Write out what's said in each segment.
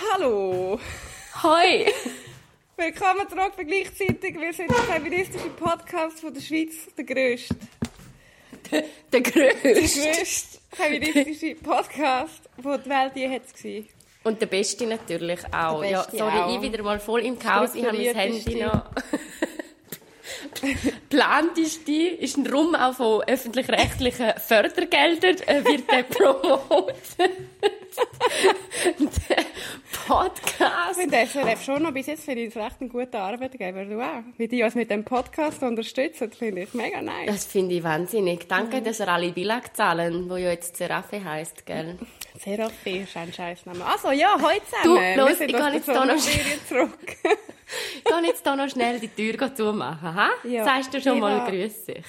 Hallo! Hoi! Willkommen zurück bei gleichzeitig. Wir sind der feministische Podcast von der Schweiz, der grösste. Der Der grösste. grösste feministische Podcast, den die Welt je hat war. Und der Beste natürlich auch. Der ja, Beste sorry, auch. ich wieder mal voll im Chaos. Ich habe mein. Handy noch. Planteste ist ein Rum auch von öffentlich-rechtlichen Fördergeldern, äh, wird der promotet. Der Ich Podcast. finde SRF schon noch bis jetzt finde ich es recht ein guter Arbeitgeber. Du auch. Wie die uns mit dem Podcast unterstützen, finde ich mega nice. Das finde ich wahnsinnig. Mhm. Danke, dass ihr alle Billag zahlen, wo ja jetzt Seraphe heisst, gell? Seraphim ist ein Scheißname. Also ja, heute Du, zusammen. los, Wir sind ich der jetzt da noch zurück. Ich kann jetzt hier noch schnell die Tür zumachen, ha? Ja. Sagst du schon Ich mal Grüß dich?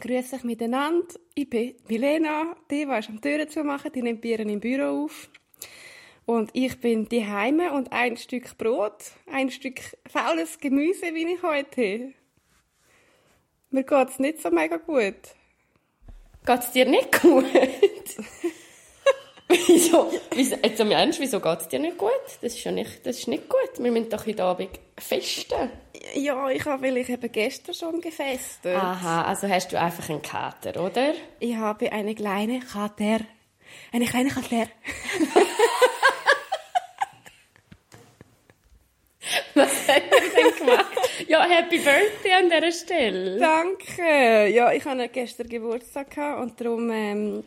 Grüß euch miteinander. Ich bin Milena, die, die am Türen zu machen, die nimmt Bieren im Büro auf. Und ich bin die Heime und ein Stück Brot, ein Stück faules Gemüse, wie ich heute. Mir geht es nicht so mega gut. Geht's dir nicht gut? Wieso? wieso? Jetzt im Ernst, wieso geht's dir nicht gut? Das ist ja nicht, das ist nicht gut. Wir müssen doch heute Abend festen. Ja, ich habe vielleicht eben gestern schon gefestet. Aha, also hast du einfach einen Kater, oder? Ich habe eine kleine Kater. Eine kleine Kater. Was hat er denn gemacht? ja, Happy Birthday an dieser Stelle. Danke. Ja, ich hatte gestern Geburtstag und darum, ähm,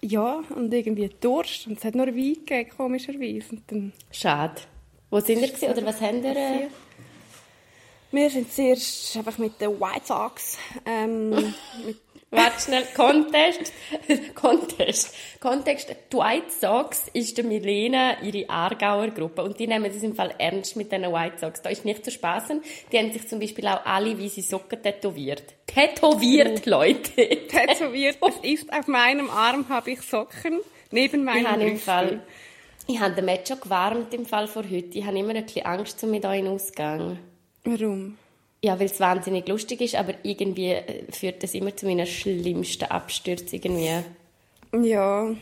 ja, und irgendwie Durst. Und es hat nur Wein gegeben, komischerweise. Und dann, Schade. Wo sind ihr gewesen, oder was haben ihr? Äh? wir sind zuerst einfach mit den White Sox, ähm, mit, Warte schnell, Contest. Contest. Kontext. Die White Sox ist der Milena ihre Aargauer Gruppe. Und die nehmen es im Fall ernst mit diesen White Sox. Da ist nicht zu spaßen. Die haben sich zum Beispiel auch alle wie sie Socken tätowiert. Tätowiert, Leute. tätowiert. Es ist auf meinem Arm, habe ich Socken, neben Ich meinem habe im Brüsten. Fall, ich habe den Match schon gewärmt im Fall vor heute. Ich habe immer ein bisschen Angst um mit euch in Ausgang. Warum? Ja, weil es wahnsinnig lustig ist, aber irgendwie äh, führt das immer zu meiner schlimmsten Abstürze irgendwie. Ja,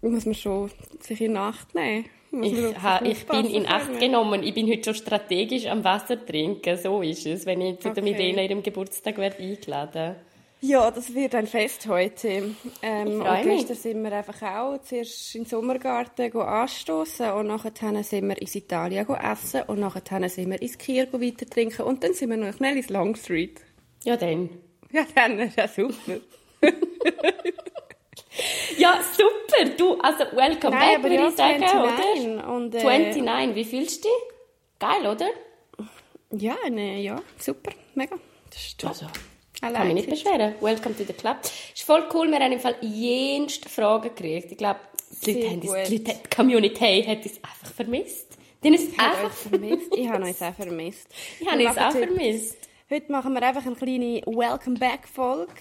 muss man schon sich in Acht nehmen. Ich, ha, ich bin in Acht genommen. Ich bin heute schon strategisch am Wasser trinken. So ist es, wenn ich zu der Okay. Milena ihrem Geburtstag werde eingeladen Ja, das wird ein Fest heute. Ähm, und gestern sind wir einfach auch zuerst in den Sommergarten anstoßen und nachher sind wir ins Italien essen und nachher sind wir ins Kier weiter trinken und dann sind wir noch schnell ins Long Street. Ja, dann. Ja, dann ist ja super. Ja, super. Du, also, welcome Nein, back, würde ich sagen, 29 oder? und, äh, 29, wie fühlst du dich? Geil, oder? Ja, ne, ja, super, mega. Das ist top. Also, I kann like mich nicht it. beschweren. Welcome to the club. Ist voll cool, wir haben im Fall jenste Fragen gekriegt. Ich glaube, die, Leute haben gut. die, Leute- die Community hat uns einfach vermisst. Die haben uns Ich habe euch einfach vermisst. Ich habe euch auch vermisst. Ich habe machen auch vermisst. Heute machen wir einfach eine kleine Welcome-Back-Folge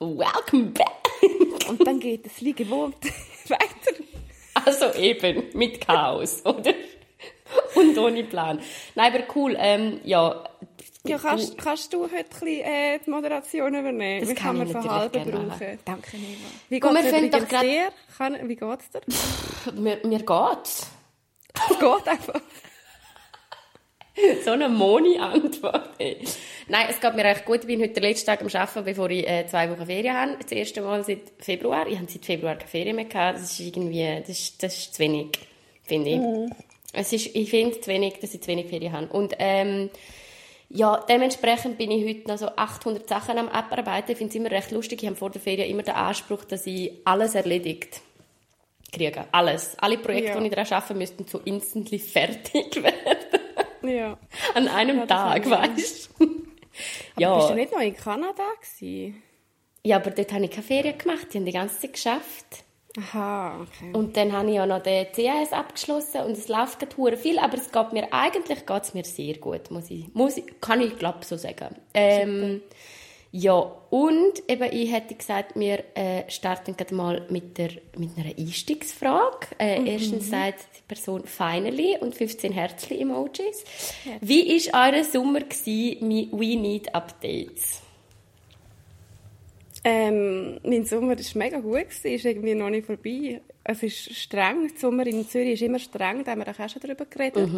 Welcome back. und dann geht es wie gewohnt weiter. Also eben, mit Chaos, oder? Und ohne Plan. Nein, aber cool, ähm, ja. Ja, kannst, kannst du heute ein bisschen, äh, die Moderation übernehmen? Das Wie kann ich man Verhalten machen. brauchen? Danke, Neva. Wie fangen doch übrigens grad- dir? Kann, wie geht's dir? mir, mir geht's. Es geht einfach. So eine Moni-Antwort. Nein, es geht mir recht gut. Ich bin heute den letzten Tag am Arbeiten, bevor ich äh, zwei Wochen Ferien habe. Das erste Mal seit Februar. Ich habe seit Februar keine Ferien mehr gehabt. Das ist irgendwie, das ist, das ist zu wenig, finde ich. Es ist, ich finde zu wenig, dass ich zu wenig Ferien habe. Und, ähm, ja, dementsprechend bin ich heute noch so 800 Sachen am Abarbeiten. Ich finde es immer recht lustig. Ich habe vor der Ferien immer den Anspruch, dass ich alles erledigt kriege. Alles. Alle Projekte, Ja. die ich daran arbeite, müssten so instantly fertig werden. Ja. An einem Ja, Tag, habe ich weißt du? Aber bist du Ja. nicht noch in Kanada gewesen? ja, aber dort habe ich keine Ferien gemacht. Die haben die ganze Zeit geschafft. Aha, okay. Und dann habe ich ja noch den CAS abgeschlossen und es läuft gerade viel, aber es geht mir, eigentlich geht es mir sehr gut, muss ich, muss ich kann ich glaube so sagen. Ähm, ja, und eben, ich hätte gesagt, wir äh, starten gerade mal mit, der, mit einer Einstiegsfrage. Äh, Erstens sagt die Person «Finally» und 15 Herzli-Emojis. Wie war euer Sommer gewesen «We Need Updates»? Ähm, mein Sommer war mega gut, es ist irgendwie noch nicht vorbei. Es ist streng, der Sommer in Zürich ist immer streng, da haben wir auch schon darüber geredet.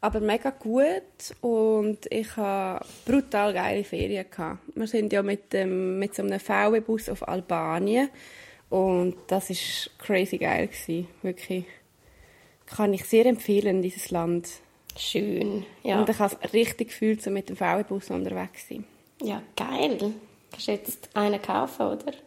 Aber mega gut und ich hatte brutal geile Ferien. Gehabt. Wir sind ja mit, dem, mit so einem VW-Bus auf Albanien und das war crazy geil. Gewesen. Wirklich. Kann ich sehr empfehlen, dieses Land. Schön. Ja, Und ich habe es richtig gefühlt, so mit dem VW-Bus unterwegs zu sein. ja geil. Kannst du jetzt einen kaufen, oder?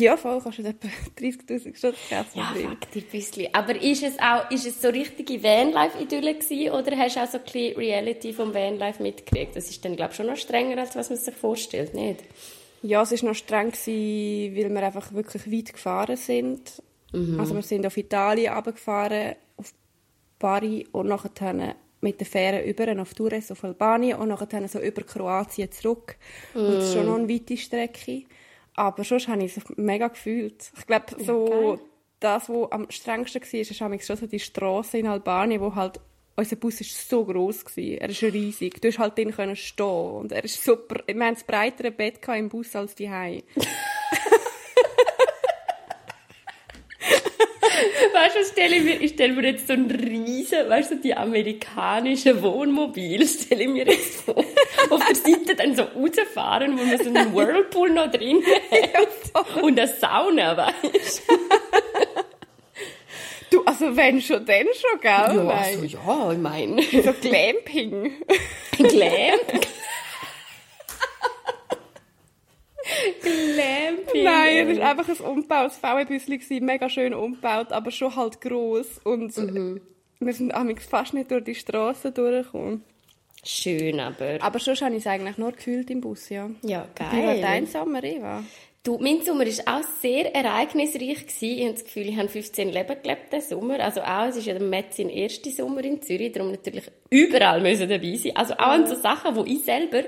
Ja, voll, kannst du etwa 30'000 Stutz kaufen. Ja, fuck dir ein bisschen. Aber ist es auch, ist es so richtige Vanlife-Idylle gewesen, oder hast du auch so ein bisschen Reality vom Vanlife mitgekriegt? Das ist dann, glaube ich, schon noch strenger, als was man sich vorstellt, nicht? Ja, es war noch streng, gewesen, weil wir einfach wirklich weit gefahren sind. Also wir sind auf Italien runtergefahren, auf Bari und nachher mit der Fähre über auf Tours auf Albanien und nachher so über Kroatien zurück. Und das ist schon noch eine weite Strecke. Aber sonst habe ich es mega gefühlt. Ich glaube, so geil. das, was am strengsten war, ist schon so die Straße in Albanien, wo halt unser Bus ist so groß gewesen. Er ist riesig. Du hast halt drin können stehen und er ist super. Wir haben das breitere Bett im Bus als die Weißt du, stelle ich mir, ich stelle mir jetzt so ein riesen, weißt du, die amerikanischen Wohnmobile, stelle ich mir jetzt vor, auf der Seite dann so rausfahren, wo man so einen Whirlpool noch drin hat und eine Sauna, weißt Du, also wenn schon, dann schon, gell? du? Ja, also, ja, ich meine, So Glamping. Glam. Glamping. Nein, es war einfach ein umgebautes VW-Büsschen, mega schön umgebaut, aber schon halt gross. Und wir sind amigs fast nicht durch die Straße durchgekommen. Schön, aber. Aber sonst habe ich es eigentlich nur gefühlt im Bus, ja. Ja, Wie war geil. dein Sommer, Eva? Du, mein Sommer war auch sehr ereignisreich. Gewesen. Ich habe das Gefühl, ich habe 15 Leben gelebt diesen Sommer. Also auch, es ist ja der Metz sein erster Sommer in Zürich, darum natürlich überall müssen dabei sein. Also auch an so Sachen, wo ich selber,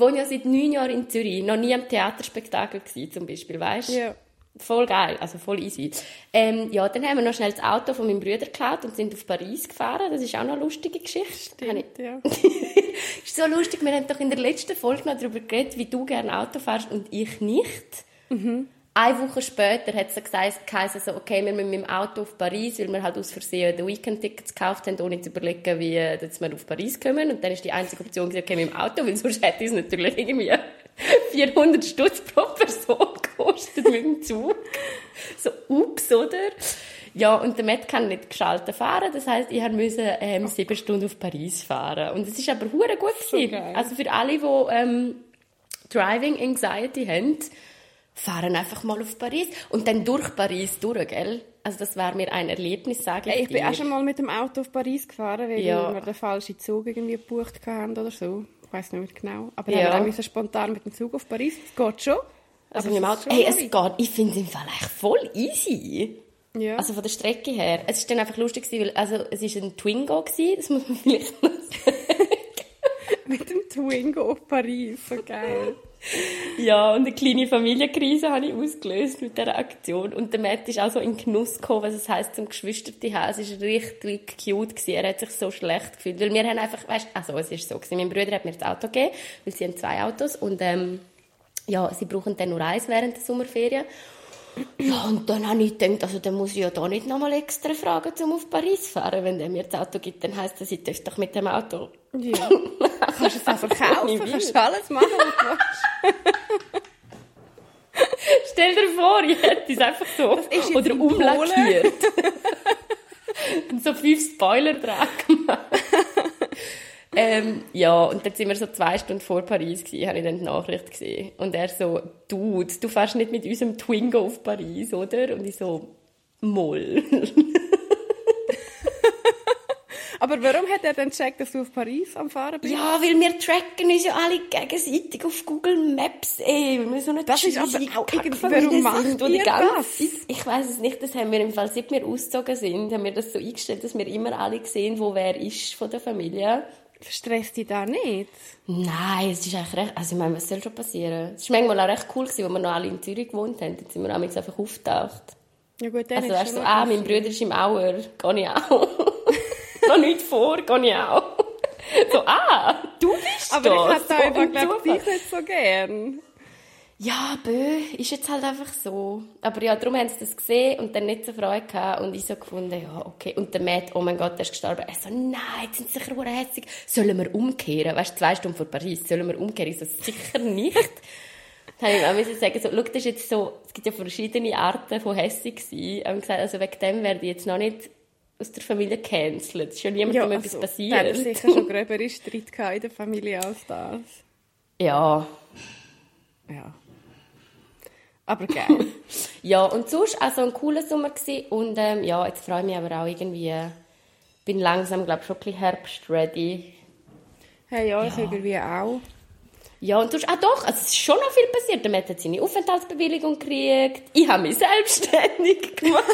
wohne ja seit neun Jahren in Zürich, noch nie am Theaterspektakel gewesen, zum Beispiel, weißt Ja. Voll geil, also voll easy. Ähm, ja, dann haben wir noch schnell das Auto von meinem Bruder geklaut und sind auf Paris gefahren. Das ist auch noch eine lustige Geschichte. Ich- Stimmt, ja. ist so lustig, wir haben doch in der letzten Folge noch darüber geredet, wie du gerne Auto fährst und ich nicht. Eine Woche später hat es so gesagt, geheißen so, okay, wir müssen mit dem Auto auf Paris, weil wir halt aus Versehen den Weekend-Tickets gekauft haben, ohne zu überlegen, wie äh, dass wir auf Paris kommen. Und dann ist die einzige Option, okay, mit dem Auto, weil sonst hätte es natürlich irgendwie 400 Stutz pro Person gekostet mit dem Zug. So, ups, oder? Ja, und der Matt kann nicht geschaltet fahren, das heisst, ich musste ähm, sieben Stunden auf Paris fahren. Und es ist aber hure gut gewesen. geil. Also für alle, die ähm, Driving Anxiety haben, fahren einfach mal auf Paris und dann durch Paris durch, gell? Also das war mir ein Erlebnis, sage ich Ich bin dir. auch schon mal mit dem Auto auf Paris gefahren, weil Ja. wir den falschen Zug irgendwie gebucht haben oder so. Ich weiß nicht mehr genau. Aber Ja. dann müssen spontan mit dem Zug auf Paris. Es geht schon. Also mit dem Auto, hey, es geht, ich finde es im Fall echt voll easy. Ja. Also von der Strecke her. Es ist dann einfach lustig weil, also es ist ein Twingo gewesen, das muss man vielleicht noch sagen. mit dem Twingo auf Paris. So geil. Ja, und eine kleine Familienkrise habe ich ausgelöst mit dieser Aktion. Und der Matt ist auch so in Genuss gekommen, was es heisst, zum Geschwister zu haben. Es war richtig cute. Gewesen. Er hat sich so schlecht gefühlt. Weil wir haben einfach, weißt also es ist so gewesen. Mein Bruder hat mir das Auto gegeben, weil sie haben zwei Autos. Und, ähm, ja, sie brauchen dann nur eins während der Sommerferien. Ja, und dann habe ich gedacht, also dann muss ich ja da nicht nochmal extra fragen, um auf Paris zu fahren. Wenn der mir das Auto gibt, dann heisst das, ich darf doch mit dem Auto Ja. kannst du es Ich will. kannst alles machen, was du willst. Stell dir vor, ich hätte es einfach so oder umlackiert. und so fünf Spoiler dran gemacht. ähm, ja, und dann sind wir so zwei Stunden vor Paris gewesen, habe ich dann die Nachricht gesehen. Und er so, Dude, du fährst nicht mit unserem Twingo auf Paris, oder? Und ich so, Moll. Aber warum hat er dann gecheckt, dass du auf Paris am Fahren bist? ja, weil wir tracken uns ja alle gegenseitig auf Google Maps, ey. Weil wir so eine Das ist aber auch warum macht ihr das? Zeit- Ich weiß es nicht, das haben wir im Fall, seit wir ausgezogen sind, haben wir das so eingestellt, dass wir immer alle sehen, wo wer ist von der Familie. Stresst dich da nicht? Nein, es ist eigentlich recht, also ich meine, was soll schon passieren? Es war manchmal auch recht cool, gewesen, als wir noch alle in Zürich gewohnt haben. Dann sind wir amigs einfach aufgetaucht. Ja gut, dann Also ist weißt du, so, ah, mein Bruder ist im Auer, gehe ich auch. noch nicht vor, gehe ich auch. So, ah, du bist Aber da. ich hätte so einfach, Zufall. dich nicht so gern. ja, bö, ist jetzt halt einfach so. Aber ja, darum haben sie das gesehen und dann nicht so Freude gehabt und ich so gefunden, ja, okay. Und der Matt, oh mein Gott, der ist gestorben. Er so, nein, jetzt sind sie sicher hässig. Sollen wir umkehren? Weißt du, zwei Stunden vor Paris, sollen wir umkehren? Ich so, sicher nicht. dann habe ich auch sagen, so, schau, das ist jetzt so, es gibt ja verschiedene Arten von hässig sein. Ich habe gesagt, also wegen dem werde ich jetzt noch nicht aus der Familie cancelled. Es ist ja niemandem ja, also, etwas passiert. Da hat sicher schon gröbere Streit in der Familie als das. Ja. Ja. Aber geil. ja, und sonst also ein cooler Sommer gewesen. Und ähm, ja, jetzt freue ich mich aber auch irgendwie, bin langsam, glaube ich, schon ein bisschen Herbst-ready. Hey, ja, ja, ich irgendwie auch. Ja, und du hast, ah doch, also es ist schon noch viel passiert. Der Matt hat seine Aufenthaltsbewilligung gekriegt. Ich habe mich selbstständig gemacht.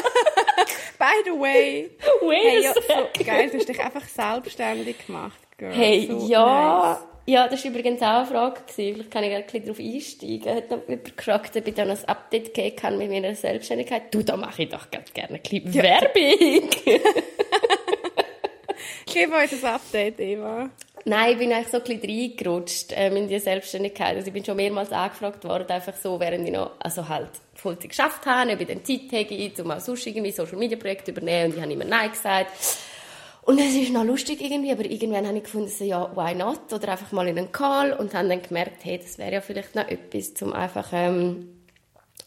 By the way. Wait hey, ja, so geil, du hast dich einfach selbstständig gemacht, Girl. Hey, so ja. Nice. Ja, das war übrigens auch eine Frage. Vielleicht kann ich ein bisschen darauf einsteigen. Hat noch jemand gefragt, ob ich da noch ein Update geben kann mit meiner Selbstständigkeit. Du, da mache ich doch ganz gerne ein bisschen ja. Werbung. Gib uns ein Update, Eva. Nein, ich bin eigentlich so ein bisschen reingerutscht ähm, in die Selbstständigkeit. Also ich bin schon mehrmals angefragt worden, einfach so, während ich noch also halt Vollzeit geschafft habe, ob ich dann Zeit hätte, um auch sonst irgendwie Social Media Projekte übernehmen und ich habe immer Nein gesagt. Und es ist noch lustig irgendwie, aber irgendwann habe ich gefunden, so, ja, why not? Oder einfach mal in einen Call und habe dann gemerkt, hey, das wäre ja vielleicht noch etwas, um einfach, ähm,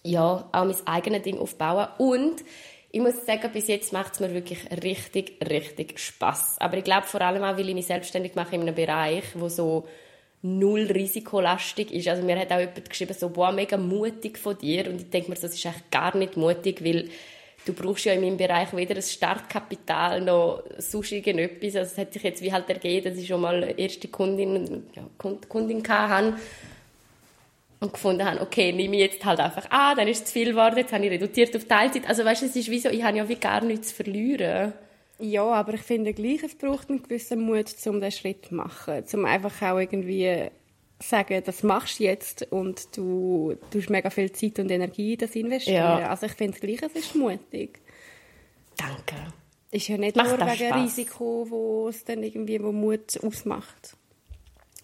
ja, auch mein eigenes Ding aufzubauen. Und ich muss sagen, bis jetzt macht es mir wirklich richtig, richtig Spaß. Aber ich glaube vor allem auch, weil ich mich selbstständig mache in einem Bereich, wo so null risikolastig ist. Also mir hat auch jemand geschrieben, so, boah, mega mutig von dir. Und ich denke mir, das ist eigentlich gar nicht mutig, weil du brauchst ja in meinem Bereich weder ein Startkapital noch sonst irgendetwas. Also es hat sich jetzt wie halt ergeben, dass ich schon mal erste Kundin, ja, Kundin hatte und gefunden habe, okay, nehme ich jetzt halt einfach an, dann ist es zu viel geworden, jetzt habe ich reduziert auf Teilzeit. Also weißt du, es ist wie so, ich habe ja wie gar nichts zu verlieren. Ja, aber ich finde gleich, es braucht einen gewissen Mut, um diesen Schritt zu machen. Um einfach auch irgendwie sagen, das machst du jetzt und du tust mega viel Zeit und Energie in das investieren. Ja. Also ich finde gleich, es ist mutig. Danke. Ist ja nicht Macht nur wegen Spaß. Risiko, wo es dann irgendwie wo Mut ausmacht.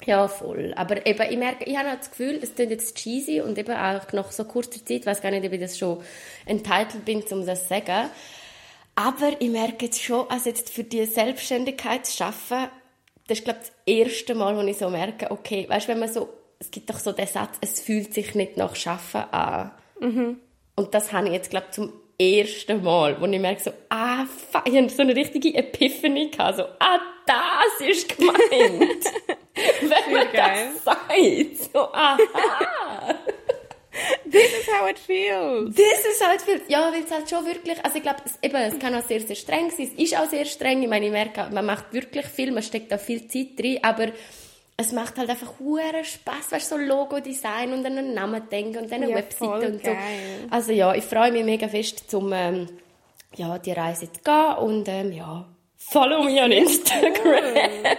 Ja, voll. Aber eben, ich merke, ich habe das Gefühl, es klingt jetzt cheesy und eben auch nach so kurzer Zeit, ich weiß gar nicht, ob ich das schon entitled bin, um das zu sagen. Aber ich merke jetzt schon, also jetzt für die Selbstständigkeit zu arbeiten, das ist, glaube ich, das erste Mal, wo ich so merke, okay, weißt du, wenn man so, es gibt doch so den Satz, es fühlt sich nicht nach Schaffen an. Mhm. Und das habe ich jetzt, glaube ich, zum ersten Mal, wo ich merke so, ah, fuck, ich habe so eine richtige Epiphany gehabt, so, ah, das ist gemeint. wenn man geil. das sagt. So, aha. This is how it feels. This is how it feels. Ja, weil es halt schon wirklich, also ich glaube, es, eben, es kann auch sehr, sehr streng sein. Es ist auch sehr streng. Ich meine, ich merke, man macht wirklich viel, man steckt da viel Zeit drin, aber es macht halt einfach hure Spaß, weißt so Logo-Design und an einen Namen denken und eine ja, Webseite und so. Geil. Also ja, ich freue mich mega fest, zum ähm, ja, die Reise zu gehen und ähm, ja, follow me on Instagram.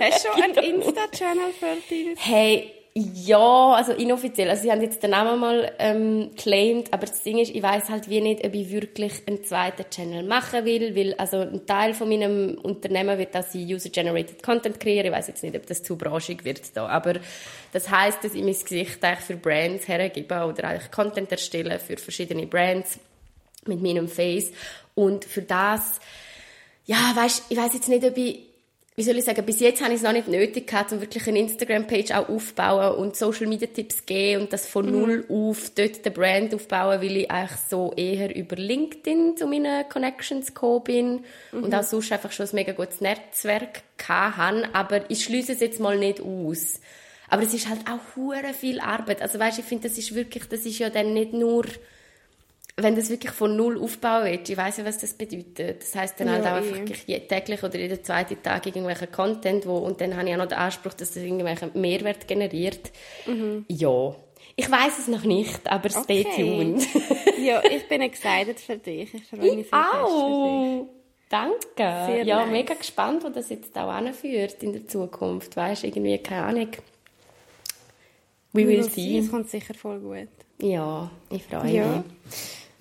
Hast du schon einen Insta-Channel für dich? Hey, ja, also inoffiziell. Also sie haben jetzt den Namen mal ähm, claimed, aber das Ding ist, ich weiß halt wie nicht, ob ich wirklich einen zweiten Channel machen will, weil also ein Teil von meinem Unternehmen wird, dass ich User-Generated Content kreiere. Ich weiß jetzt nicht, ob das zu branchig wird da, aber das heißt, dass ich mein Gesicht eigentlich für Brands hergebe oder eigentlich Content erstelle für verschiedene Brands mit meinem Face und für das ja, weißt, ich weiß jetzt nicht, ob ich wie soll ich sagen, bis jetzt habe ich es noch nicht nötig gehabt, um wirklich eine Instagram-Page auch aufzubauen und Social-Media-Tipps geben und das von mhm. null auf dort den Brand aufbauen, weil ich eigentlich so eher über LinkedIn zu meinen Connections gekommen bin mhm. und auch sonst einfach schon ein mega gutes Netzwerk hatte. Aber ich schließe es jetzt mal nicht aus. Aber es ist halt auch hure viel Arbeit. Also weißt, ich finde, das ist wirklich, das ist ja dann nicht nur wenn das wirklich von null aufbauen wird, ich weiß ja, was das bedeutet. Das heißt dann halt ja, auch einfach täglich oder jeden zweiten Tag irgendwelchen Content, wo, und dann habe ich auch noch den Anspruch, dass das irgendwelchen Mehrwert generiert. Mhm. Ja. Ich weiß es noch nicht, aber stay okay. tuned. ja, ich bin excited für dich. Ich freue mich sehr auch. Danke. Sehr ja, nice. mega gespannt, wo das jetzt auch anführt in der Zukunft. Weißt du, irgendwie, keine Ahnung. We will see. Es kommt sicher voll gut. Ja, ich freue ja. mich.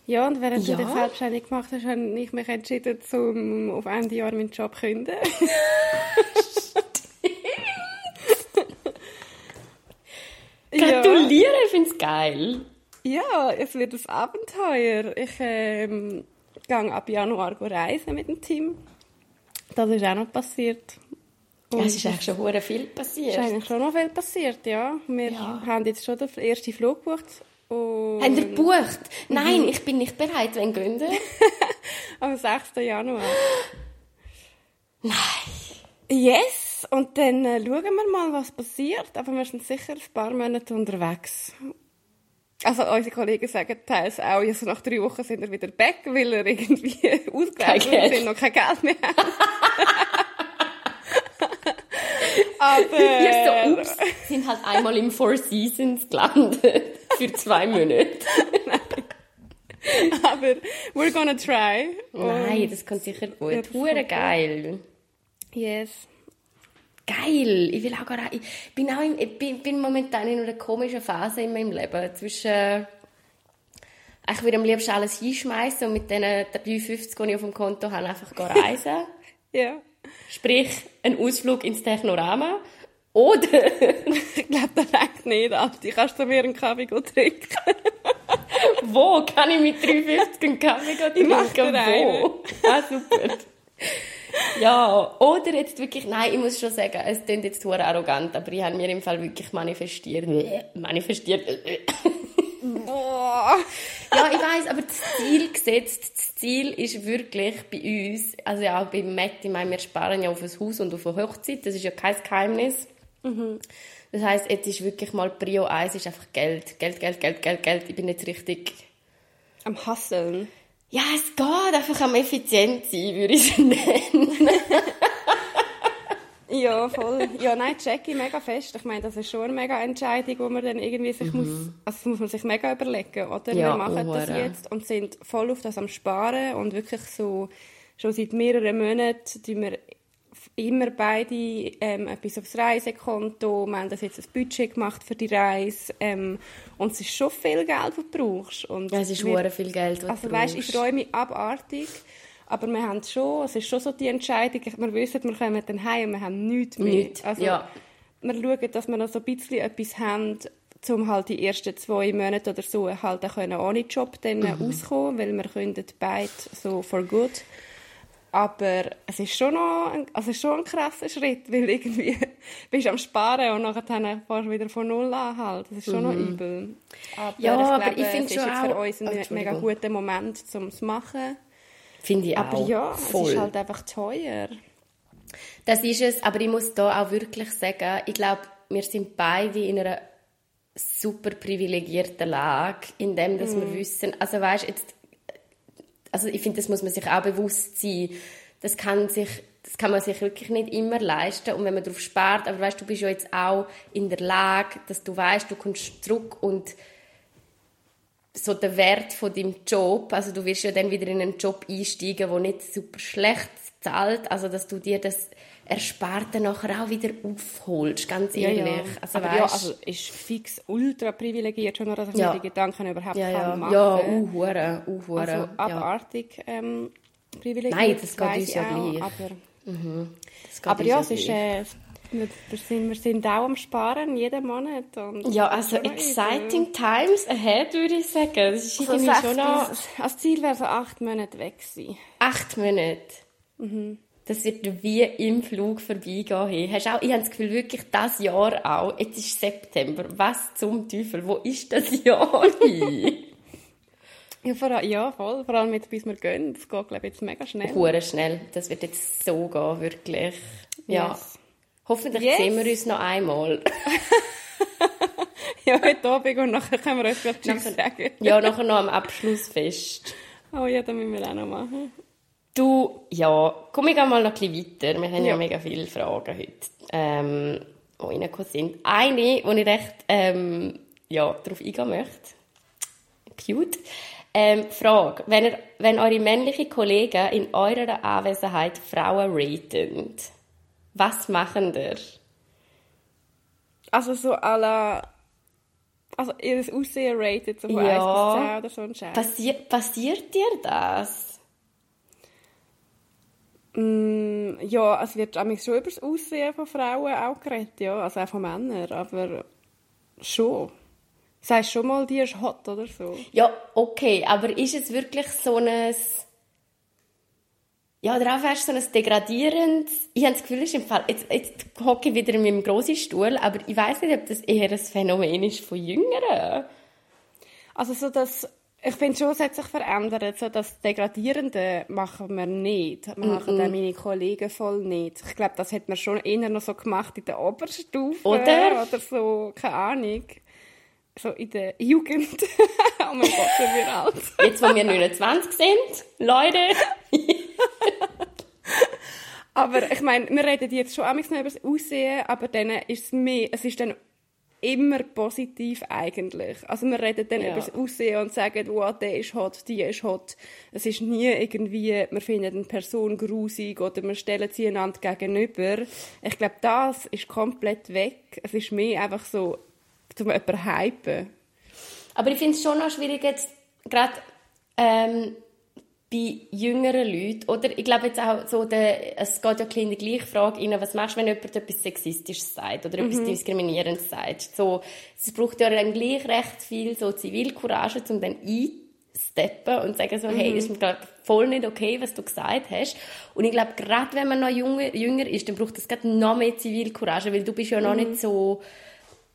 Ja, und während ja. du dich selbstständig gemacht hast, habe ich mich entschieden, zum auf Ende Jahr meinen Job zu kündigen. Gratuliere, ich finde es geil. Ja, es wird ein Abenteuer. Ich ähm, gehe ab Januar reisen mit dem Team. Das ist auch noch passiert. Ja, es ist eigentlich schon hure viel passiert. Es ist eigentlich schon noch viel passiert, ja. Wir Ja. haben jetzt schon den ersten Flug gebucht. Und Haben ihr gebucht? Nein, ich bin nicht bereit. Wenn gehen am 6. Januar. Nein. Yes! Und dann äh, schauen wir mal, was passiert. Aber wir sind sicher ein paar Monate unterwegs. Also unsere Kollegen sagen teils auch, ja, so nach drei Wochen sind wir wieder back, weil er irgendwie ausgelaufen sind und kein Geld mehr haben. Aber... Ihr so, ups, sind halt einmal im Four Seasons gelandet. Für zwei Monate. aber we're gonna try. Nein, das kommt sicher gut. Hure geil. Yes. Geil. Ich will auch gar ich bin auch im, ich bin, bin momentan in einer komischen Phase in meinem Leben. Zwischen, ich würde am liebsten alles hinschmeißen und mit diesen 53, die ich auf dem Konto habe, einfach reisen. Ja. Sprich, ein Ausflug ins Technorama. Oder Ich glaube, das reicht nicht, Alti. Kannst du mir einen Kaffee trinken? wo kann ich mit 53 einen Kaffee Ich trinken? einen. Wo? Ah, super. Ja, oder jetzt wirklich, nein, ich muss schon sagen, es klingt jetzt sehr arrogant, aber ich habe mir im Fall wirklich manifestiert. Manifestiert. Boah. Ja, ich weiß, aber das Ziel gesetzt, das Ziel ist wirklich bei uns, also ja auch bei Matt, ich meine, wir sparen ja auf ein Haus und auf eine Hochzeit, das ist ja kein Geheimnis. Das heisst, jetzt ist wirklich mal Prio 1 ist einfach Geld. Geld, Geld, Geld, Geld, Geld. Ich bin jetzt richtig... Am Hasseln. Ja, es geht einfach am effizient sein, würde ich es nennen. Ja, voll. Ja, nein, check ich mega fest. Ich meine, das ist schon eine mega Entscheidung, wo man dann irgendwie sich muss, also das muss man sich mega überlegen, oder? Ja, wir machen das jetzt und sind voll auf das am Sparen und wirklich so, schon seit mehreren Monaten tun wir immer beide ähm, etwas aufs Reisekonto. Wir haben das jetzt ein Budget gemacht für die Reise ähm, und es ist schon viel Geld, das du brauchst. Und Ja, es ist wir- viel Geld, was Also du weißt, ich freue mich abartig, aber wir haben schon, es ist schon so die Entscheidung, wir wissen, wir kommen dann heim und wir haben nichts mehr. Nichts, Also, ja. Wir schauen, dass wir noch so ein bisschen etwas haben, um halt die ersten zwei Monate oder so halt können ohne Job dann Mhm. auskommen, weil wir können beide so for good. Aber es ist schon noch ein, also es ist schon ein krasser Schritt, weil irgendwie bist du am Sparen und nachher dann fährst du wieder von Null an halt. Das ist schon noch übel. Aber Mhm. Ja, ich aber glaube, ich finde es ist schon jetzt für uns ein Oh, mega guter Moment, um es zu machen. Finde ich Aber auch. ja, Voll. es ist halt einfach teuer. Das ist es, aber ich muss da auch wirklich sagen, ich glaube, wir sind beide in einer super privilegierten Lage, in dem, dass wir wissen, also weißt, jetzt, also ich finde, das muss man sich auch bewusst sein. Das kann sich, das kann man sich wirklich nicht immer leisten und wenn man darauf spart, aber weißt, du bist ja jetzt auch in der Lage, dass du weißt, du kommst zurück und so der Wert von deinem Job, also du wirst ja dann wieder in einen Job einsteigen, der nicht super schlecht zahlt, also dass du dir das Ersparte nachher auch wieder aufholst, ganz ehrlich. Also, aber weißt, ja, also ist fix ultra privilegiert, schon nur, dass ich Ja. mir die Gedanken überhaupt ja, ja, kann machen ja, uh, hure, uh, hure, Also ja. abartig ähm, privilegiert. Nein, das geht uns ja auch, gleich. Aber, geht aber ja, es ist, äh, wir, sind, wir sind auch am Sparen, jeden Monat. Und ja, also exciting times ahead, würde ich sagen. Das ist So irgendwie sechs schon noch als Ziel wäre so acht Monate weg sein. acht Monate. Mhm. Das wird wie im Flug vorbeigehen. Hey. Hast auch, ich habe das Gefühl, wirklich das Jahr auch. Jetzt ist September. Was zum Teufel? Wo ist das Jahr hin? Ja, vor, allem- ja, voll. Vor allem jetzt, bis wir gehen. Das geht, glaube ich, jetzt mega schnell. Hure schnell. Das wird jetzt so gehen, wirklich. Ja. Yes. Hoffentlich Yes. sehen wir uns noch einmal. Ja, heute Abend und nachher können wir uns gerade Tschüss sagen. ja, nachher noch am Abschlussfest. Oh ja, das müssen wir auch noch machen. Du, ja, komm ich mal noch ein bisschen weiter. Wir haben ja, Ja. mega viele Fragen heute, ähm, die reingekommen sind. Eine, wo ich recht ähm, ja, darauf eingehen möchte. Cute. Ähm, Frage. Wenn, ihr, wenn eure männlichen Kollegen in eurer Anwesenheit Frauen raten, was machen ihr? Also so à la... Also ihr Aussehen rated so von Ja. 1 bis 10 oder so ein Scheiß. Passi passiert dir das? Mm, ja, es wird schon über das Aussehen von Frauen auch geredet, ja. Also auch von Männern, aber... schon. Sagst schon mal, die ist hot oder so? Ja, okay, aber ist es wirklich so ein... Ja, darauf hast du so ein degradierendes... Ich habe das Gefühl, ist im Fall... Jetzt, jetzt hocke ich wieder in meinem grossen Stuhl, aber ich weiß nicht, ob das eher ein Phänomen ist von Jüngeren. Also so das... Ich finde schon, es hat sich verändert. So das Degradierende machen wir nicht. Machen mm -mm. meine Kollegen voll nicht. Ich glaube, das hat man schon eher noch so gemacht in der Oberstufe. Oder? Oder so, keine Ahnung so in der Jugend. oh mein Gott, sind wir alt. Jetzt, wo wir 29 sind, Leute. aber ich meine, wir reden jetzt schon noch über das Aussehen, aber dann ist es mehr, es ist dann immer positiv eigentlich. Also wir reden dann ja. über das Aussehen und sagen, wow, der ist hot, die ist hot. Es ist nie irgendwie, wir finden eine Person grusig oder wir stellen sie einander gegenüber. Ich glaube, das ist komplett weg. Es ist mehr einfach so, um jemanden hypen. Aber ich finde es schon noch schwierig, jetzt gerade ähm, bei jüngeren Leuten, oder ich glaube jetzt auch so, der, es geht ja in die gleiche Frage rein, was machst du, wenn jemand etwas Sexistisches sagt oder mhm. etwas Diskriminierendes sagt. So, es braucht ja dann gleich recht viel so Zivilcourage, um dann einzusteppen und zu sagen so, mhm. hey, ist mir voll nicht okay, was du gesagt hast. Und ich glaube, gerade wenn man noch jünger, jünger ist, dann braucht es gerade noch mehr Zivilcourage, weil du bist ja noch mhm. nicht so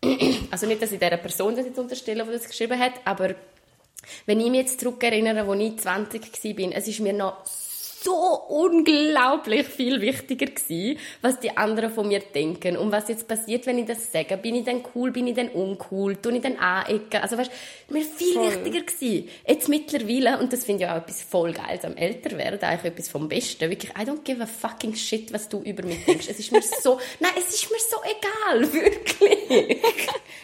also nicht, dass ich dieser Person das jetzt unterstelle, die das geschrieben hat, aber wenn ich mich jetzt zurückerinnere, als ich 20 war, es ist mir noch so unglaublich viel wichtiger gewesen, was die anderen von mir denken und was jetzt passiert, wenn ich das sage. Bin ich denn cool, bin ich denn uncool, tue ich denn anecken? Also weißt, mir viel voll. wichtiger gewesen. Jetzt mittlerweile, und das finde ich auch etwas voll Geiles am Älterwerden, eigentlich etwas vom Besten, wirklich, I don't give a fucking shit, was du über mich denkst. Es ist mir so, nein, es ist mir so egal, wirklich.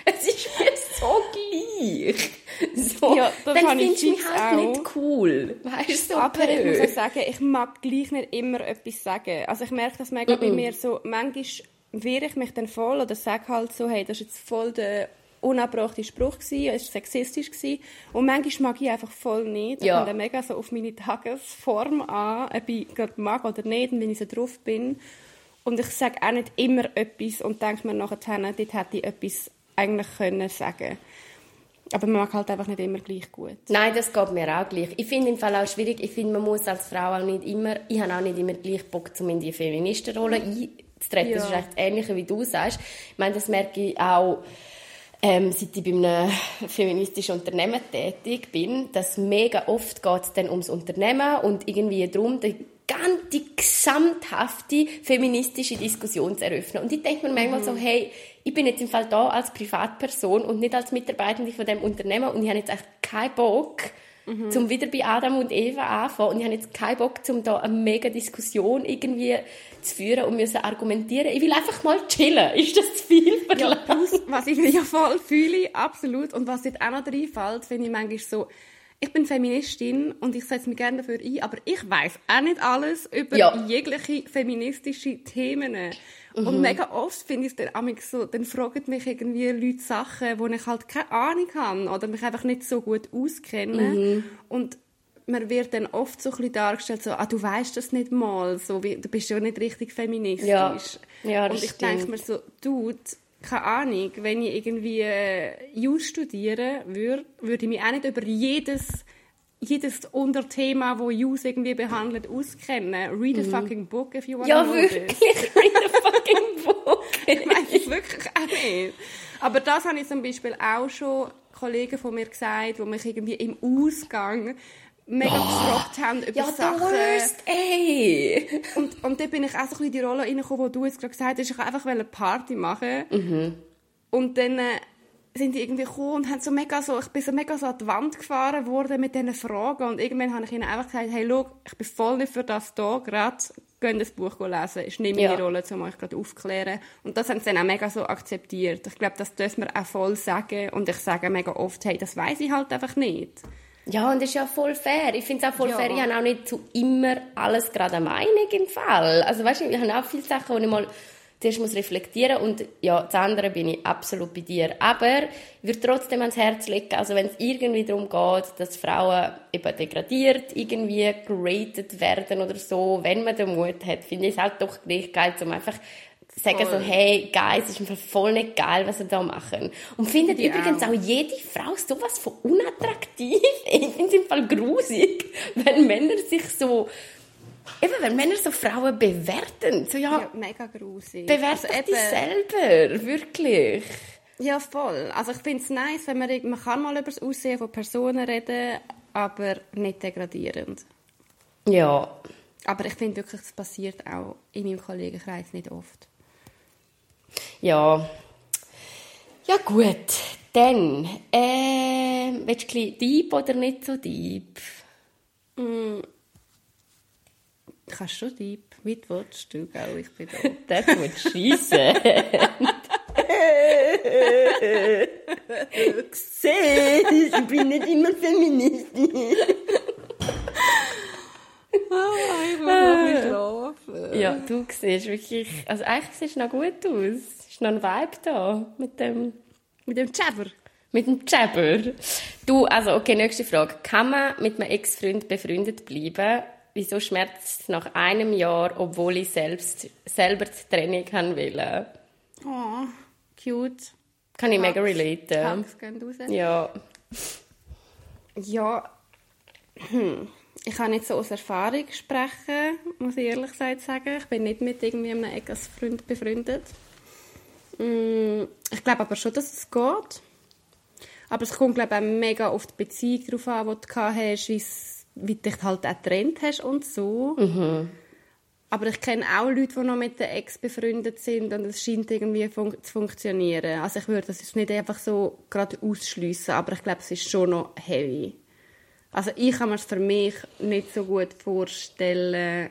es ist mir so gleich. So, ja, dann findest du mich halt auch. nicht cool. Weißt du, so Aber blöd. ich muss auch sagen, ich mag gleich nicht immer etwas sagen. Also ich merke das mega mm -mm. bei mir so, manchmal wehre ich mich dann voll oder sage halt so, hey, das ist jetzt voll der unabbrachte Spruch gewesen, es war sexistisch gewesen. Und manchmal mag ich einfach voll nicht. Ja. kommt dann mega so auf meine Tagesform an, ob ich gerade mag oder nicht und wenn ich so drauf bin. Und ich sage auch nicht immer etwas und denke mir nachher, dort hätte ich etwas eigentlich können sagen aber man mag halt einfach nicht immer gleich gut. Nein, das geht mir auch gleich. Ich finde im Fall auch schwierig, ich finde, man muss als Frau auch nicht immer, ich habe auch nicht immer gleich Bock, um in die Feministenrolle einzutreten. Ja. Das ist echt ähnlich, wie du sagst. Ich meine, das merke ich auch, ähm, seit ich bei einem feministischen Unternehmen tätig bin, dass mega oft geht es dann ums Unternehmen und irgendwie darum, die, die gesamthafte feministische Diskussion zu eröffnen. Und ich denke mir manchmal mhm. so, hey, ich bin jetzt im Fall da als Privatperson und nicht als Mitarbeitende von dem Unternehmen und ich habe jetzt echt keinen Bock, mhm. zum wieder bei Adam und Eva anfangen und ich habe jetzt keinen Bock, um da eine mega Diskussion irgendwie zu führen und müssen argumentieren. Ich will einfach mal chillen. Ist das zu viel? Ja, was ich ja voll fühle, absolut. Und was jetzt auch noch reinfällt, finde ich manchmal so, ich bin Feministin und ich setze mich gerne dafür ein, aber ich weiß auch nicht alles über ja. jegliche feministische Themen. Mhm. Und mega oft finde ich es dann so, dann fragen mich irgendwie Leute Sachen, wo ich halt keine Ahnung habe oder mich einfach nicht so gut auskenne. Mhm. Und man wird dann oft so ein bisschen dargestellt, so, ah, du weißt das nicht mal, so, wie, du bist ja nicht richtig feministisch. Ja, ja Und ich denke mir so, Dude, keine Ahnung, wenn ich irgendwie äh, Jus studieren würde, würde ich mich auch nicht über jedes jedes Unterthema, wo Jus irgendwie behandelt, auskennen. Read a mhm. fucking book if you want ja, to know wirklich. Read a fucking book. ich meine es wirklich auch nicht. Aber das habe ich zum Beispiel auch schon Kollegen von mir gesagt, die mich irgendwie im Ausgang mega oh. gefragt haben über ja, Sachen. Ja, worst, ey! Und, und dann bin ich auch so ein bisschen in die Rolle reingekommen, wo du jetzt gerade gesagt hast, ich einfach eine Party machen. Mhm. Und dann äh, sind die irgendwie gekommen und haben so mega so, ich bin so mega so an die Wand gefahren worden mit diesen Fragen und irgendwann habe ich ihnen einfach gesagt, hey, schau, ich bin voll nicht für das da, gerade, gehen das Buch lesen, ist nicht meine ja. Rolle, um euch gerade aufzuklären. Und das haben sie dann auch mega so akzeptiert. Ich glaube, das dürfen wir auch voll sagen und ich sage mega oft, hey, das weiß ich halt einfach nicht. Ja, und das ist ja voll fair. Ich finde es auch voll ja. fair. Ich habe auch nicht zu immer alles gerade Meinung im Fall. Also weißt du, ich habe auch viele Sachen, wo ich mal zuerst muss reflektieren und ja, das andere bin ich absolut bei dir. Aber ich würde trotzdem ans Herz legen, also wenn es irgendwie darum geht, dass Frauen eben degradiert, irgendwie geratet werden oder so, wenn man den Mut hat, finde ich es halt doch gleich geil, um einfach sagen Voll. so, hey, Guys, es ist Fall voll nicht geil, was sie da machen. Und findet Ja. übrigens auch jede Frau sowas von unattraktiv. Ich finde es im Fall grusig, wenn Männer sich so, eben, wenn Männer so Frauen bewerten. So, ja, Ja, mega grusig. bewerte Also dich selber, wirklich. Ja, voll. Also ich finde es nice, wenn man, man kann mal über das Aussehen von Personen reden, aber nicht degradierend. Ja, Aber ich finde wirklich, das passiert auch in meinem Kollegenkreis nicht oft. Ja. Ja gut, dann, ähm, willst du ein deep oder nicht so deep? Kannst schon deep. Weit willst du, gell? Ich bin da. Das wird schiessen. Siehst, ich bin nicht immer Feministin. Ich muss noch ein schlafen. Ja, du siehst wirklich, also eigentlich siehst du noch gut aus. Ist noch ein Vibe da mit dem, Mit dem Jabber. mit dem Jabber. Du, also okay, nächste Frage. Kann man mit einem Ex-Freund befreundet bleiben? Wieso schmerzt es nach einem Jahr, obwohl ich selbst, selber die Trennung haben will? Oh, cute. Kann ich mega relaten. Hugs gehen raus. Ja. Ja, hm. Ich kann nicht so aus Erfahrung sprechen, muss ich ehrlich gesagt sagen. Ich bin nicht mit irgendwie einem Ex-Freund befreundet. Mm, Ich glaube aber schon, dass es geht. Aber es kommt, glaube ich, auch mega auf die Beziehung drauf an, die du hast, wie du dich halt auch getrennt hast und so. Aber ich kenne auch Leute, die noch mit der Ex befreundet sind und es scheint irgendwie fun zu funktionieren. Also ich würde das jetzt nicht einfach so gerade ausschliessen, aber ich glaube, es ist schon noch heavy. Also ich kann mir es für mich nicht so gut vorstellen.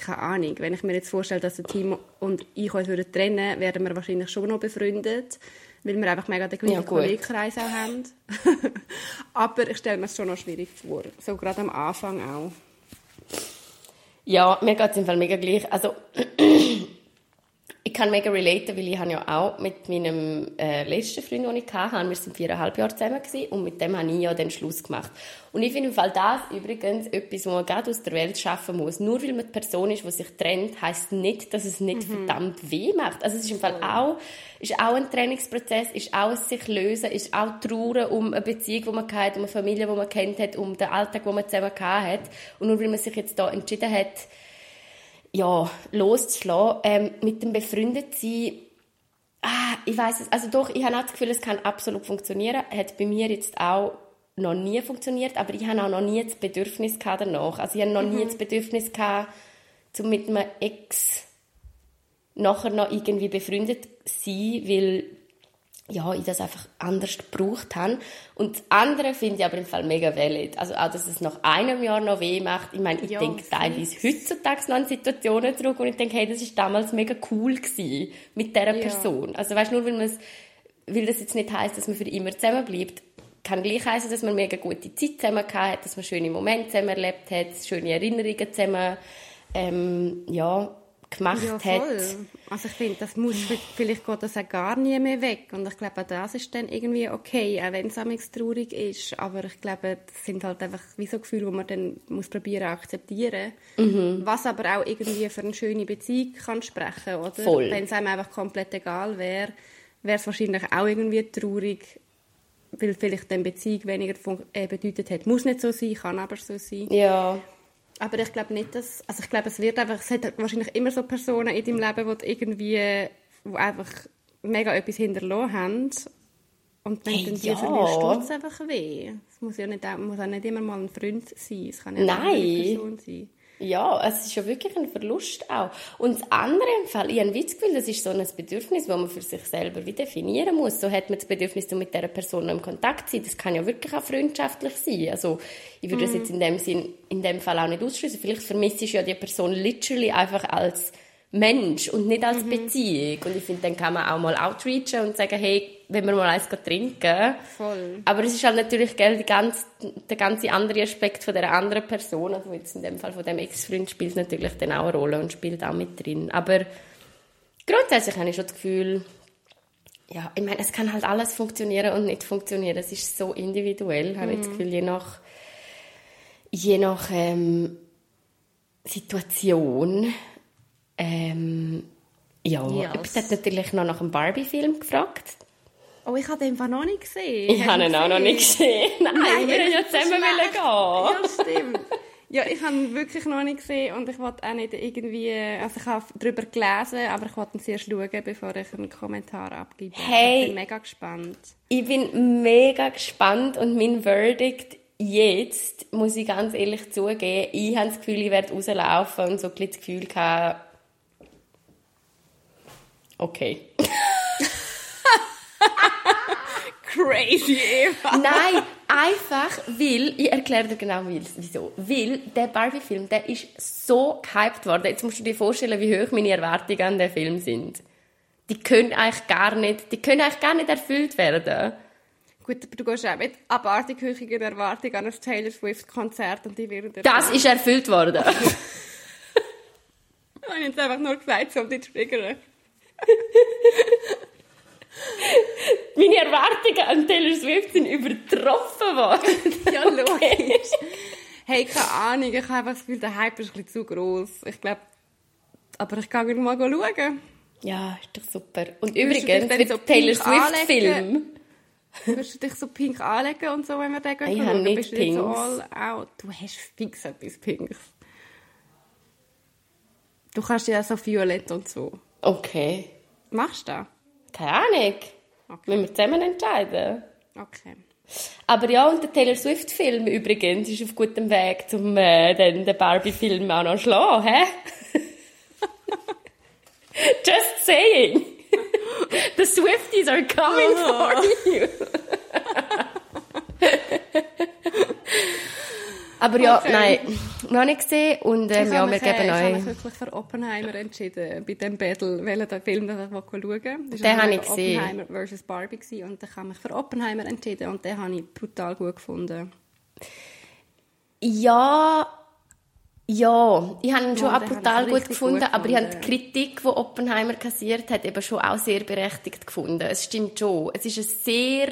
Keine Ahnung. Wenn ich mir jetzt vorstelle, dass der Timo und ich uns würden trennen, wären wir wahrscheinlich schon noch befreundet, weil wir einfach mega den gleichen Ja. Kollegenkreis auch haben. aber ich stelle mir es schon noch schwierig vor. So gerade am Anfang auch. Ja, mir geht es im Fall mega gleich. Also, ich kann mega relaten, weil ich habe ja auch mit meinem äh, letzten Freund, den ich hatte, wir sind viereinhalb Jahre zusammen gewesen, und mit dem habe ich ja den Schluss gemacht. Und ich finde im Fall das übrigens etwas, was man gerade aus der Welt schaffen muss. Nur weil man die Person ist, die sich trennt, heisst nicht, dass es nicht verdammt weh macht. Also es ist im Fall auch, ist auch ein Trainingsprozess, ist auch ein sich lösen, ist auch Trauern um eine Beziehung, die man hatte, um eine Familie, die man kennt hat, um den Alltag, den man zusammen hat. Und nur weil man sich jetzt da entschieden hat, ja, loszulassen, ähm, mit dem befreundet sein, ah, ich weiß es, also doch, ich habe auch das Gefühl, es kann absolut funktionieren, hat bei mir jetzt auch noch nie funktioniert, aber ich habe auch noch nie das Bedürfnis gehabt danach, also ich habe noch nie das Bedürfnis gehabt, um mit einem Ex nachher noch irgendwie befreundet sein, weil ja, ich das einfach anders gebraucht habe. Und das andere finde ich aber im Fall mega valid. Also auch, dass es nach einem Jahr noch weh macht. Ich meine, ich Ja, denke teilweise heutzutage noch an Situationen zurück und ich denke, hey, das ist damals mega cool gewesen mit dieser Ja. Person. Also weißt nur, weil, man's- weil das jetzt nicht heißt, dass man für immer zusammen bleibt, kann gleich heißen, dass man mega gute Zeit zusammen hat, dass man schöne Momente zusammen erlebt hat, schöne Erinnerungen zusammen ähm, ja, gemacht Ja, hat. voll. Also ich finde, das muss, vielleicht geht das auch gar nie mehr weg. Und ich glaube, das ist dann irgendwie okay, auch wenn es amigs traurig ist. Aber ich glaube, das sind halt einfach wie so Gefühle, die man dann muss probieren zu akzeptieren. Mhm. Was aber auch irgendwie für eine schöne Beziehung kann sprechen, oder? Voll. Wenn es einem einfach komplett egal wäre, wäre es wahrscheinlich auch irgendwie traurig, weil vielleicht dann Beziehung weniger äh, bedeutet hat. Muss nicht so sein, kann aber so sein. Ja, Aber ich glaube nicht, dass, also ich glaube, es wird einfach, es hat wahrscheinlich immer so Personen in deinem Leben, du irgendwie, wo einfach mega etwas hinterlassen haben. Und wenn Hey, dann die ja. verlierst, einfach weh. Es muss ja nicht, muss auch nicht immer mal ein Freund sein. Es kann ja auch Nein. eine Person sein. Ja, es ist ja wirklich ein Verlust auch. Und das andere im Fall, ich habe das Gefühl, das ist so ein Bedürfnis, das man für sich selber wie definieren muss. So hat man das Bedürfnis, um mit dieser Person noch im Kontakt zu sein. Das kann ja wirklich auch freundschaftlich sein. Also, ich würde das jetzt in dem Sinn, in dem Fall auch nicht ausschließen. Vielleicht vermisse ich ja die Person literally einfach als Mensch und nicht als Beziehung. Und ich finde, dann kann man auch mal outreachen und sagen, hey, wenn wir mal eins trinken. Voll. Aber es ist halt natürlich gell, die ganz, der ganze andere Aspekt von der anderen Person, also jetzt in dem Fall von dem Ex-Freund, spielt natürlich dann auch eine Rolle und spielt auch mit drin. Aber grundsätzlich habe ich schon das Gefühl, ja, ich meine, es kann halt alles funktionieren und nicht funktionieren. Es ist so individuell, habe ich das Gefühl, je nach, je nach ähm, Situation. Ähm, ja, Yes. ich habe natürlich noch nach einem Barbie-Film gefragt. Oh, ich habe den einfach noch nicht gesehen. Ich habe ihn auch noch nicht gesehen. Nein, Nein, wir ja zusammen gehen. Ja, stimmt. Ja, ich habe ihn wirklich noch nicht gesehen und ich wollte auch nicht irgendwie, also ich habe darüber gelesen, aber ich wollte ihn zuerst schauen, bevor ich einen Kommentar abgebe. Hey. Ich bin mega gespannt. Ich bin mega gespannt und mein Verdict jetzt, muss ich ganz ehrlich zugeben, ich habe das Gefühl, ich werde rauslaufen und so ein bisschen das Gefühl gehabt, okay. Crazy, Eva! Nein, einfach, weil, ich erkläre dir genau wieso. Weil der Barbie-Film, der ist so gehypt worden. Jetzt musst du dir vorstellen, wie hoch meine Erwartungen an den Film sind. Die können eigentlich gar nicht, die können eigentlich gar nicht erfüllt werden. Gut, aber du gehst auch mit abartig hohen Erwartungen an ein Taylor Swift-Konzert und die werden. Das ist erfüllt worden. Ich habe jetzt einfach nur gesagt, um dich zu triggern. Meine Erwartungen an Taylor Swift sind übertroffen worden. Ja, logisch. Hey, keine Ahnung, ich habe einfach das Gefühl, der Hype ist ein bisschen zu gross. Ich glaube, aber ich kann mal schauen. Ja, ist doch super. Und du übrigens, mit so Taylor Swift-Film. Würdest du dich so pink anlegen und so, wenn wir den gehen? Ich habe nicht Bist du so Pinks. all out? Du hast fix etwas Pinks. Du kannst ja so violett und so. Okay. Machst du das? Keine Ahnung. Müssen wir zusammen entscheiden. Okay. Aber ja, und der Taylor Swift-Film übrigens ist auf gutem Weg, um äh, den, den Barbie-Film auch noch zu schlagen, hä? Just saying. The Swifties are coming for you. Aber ja, Okay. nein, noch nicht gesehen und ähm, ich ja, habe wir mich, geben ich habe mich euch. wirklich für Oppenheimer entschieden, bei dem Battle, welchen der Film ich schauen wollte. Den habe ich gesehen. Oppenheimer vs. Barbie gewesen, und ich habe mich für Oppenheimer entschieden und den habe ich brutal gut gefunden. Ja, ja, ich habe ihn schon Ja, auch brutal ich gut gefunden, gut aber ich habe die. Kritik, die Oppenheimer kassiert hat, eben schon auch sehr berechtigt gefunden. Es stimmt schon. Es ist eine sehr